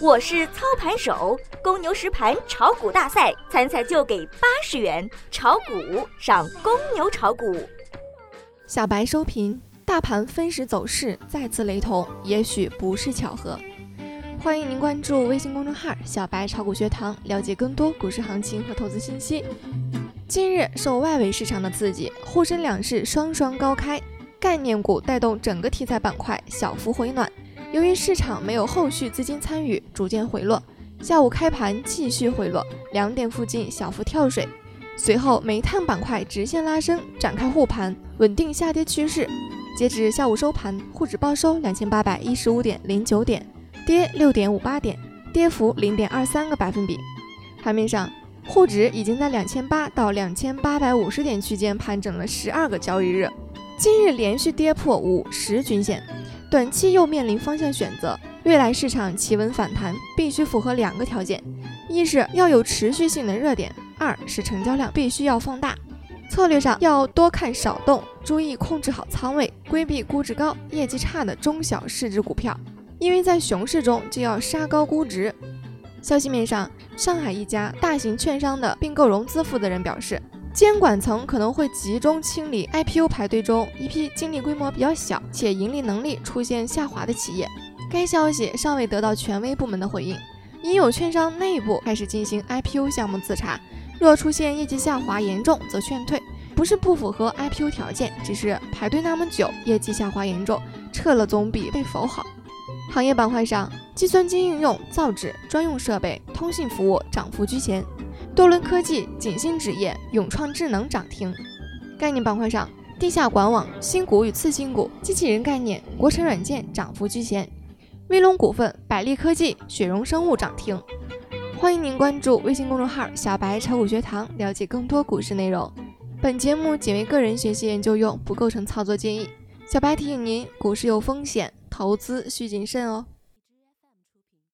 我是操盘手，公牛实盘炒股大赛参赛就给八十元，炒股上公牛炒股。小白收评：大盘分时走势再次雷同，也许不是巧合。欢迎您关注微信公众号“小白炒股学堂”，了解更多股市行情和投资信息。近日受外围市场的刺激，沪深两市双双高开，概念股带动整个题材板块小幅回暖。由于市场没有后续资金参与，逐渐回落。下午开盘继续回落，两点附近小幅跳水，随后煤炭板块直线拉升，展开护盘，稳定下跌趋势。截止下午收盘，沪指报收两千八百一十五点零九点，跌六点五八点，跌幅零点二三个百分比。盘面上，沪指已经在两千八到两千八百五十点区间盘整了十二个交易日，今日连续跌破五十均线。短期又面临方向选择，未来市场企稳反弹必须符合两个条件：一是要有持续性的热点，二是成交量必须要放大。策略上要多看少动，注意控制好仓位，规避估值高、业绩差的中小市值股票，因为在熊市中就要杀高估值。消息面上，上海一家大型券商的并购融资负责人表示。监管层可能会集中清理 IPO 排队中一批净利规模比较小且盈利能力出现下滑的企业。该消息尚未得到权威部门的回应。已有券商内部开始进行 IPO 项目自查，若出现业绩下滑严重，则劝退。不是不符合 IPO 条件，只是排队那么久，业绩下滑严重，撤了总比被否好。行业板块上，计算机应用、造纸、专用设备、通信服务涨幅居前。多伦科技、景星纸业、永创智能涨停。概念板块上，地下管网、新股与次新股、机器人概念、国产软件涨幅居前。威龙股份、百利科技、雪荣生物涨停。欢迎您关注微信公众号“小白炒股学堂”，了解更多股市内容。本节目仅为个人学习研究用，不构成操作建议。小白提醒您，股市有风险，投资需谨慎哦。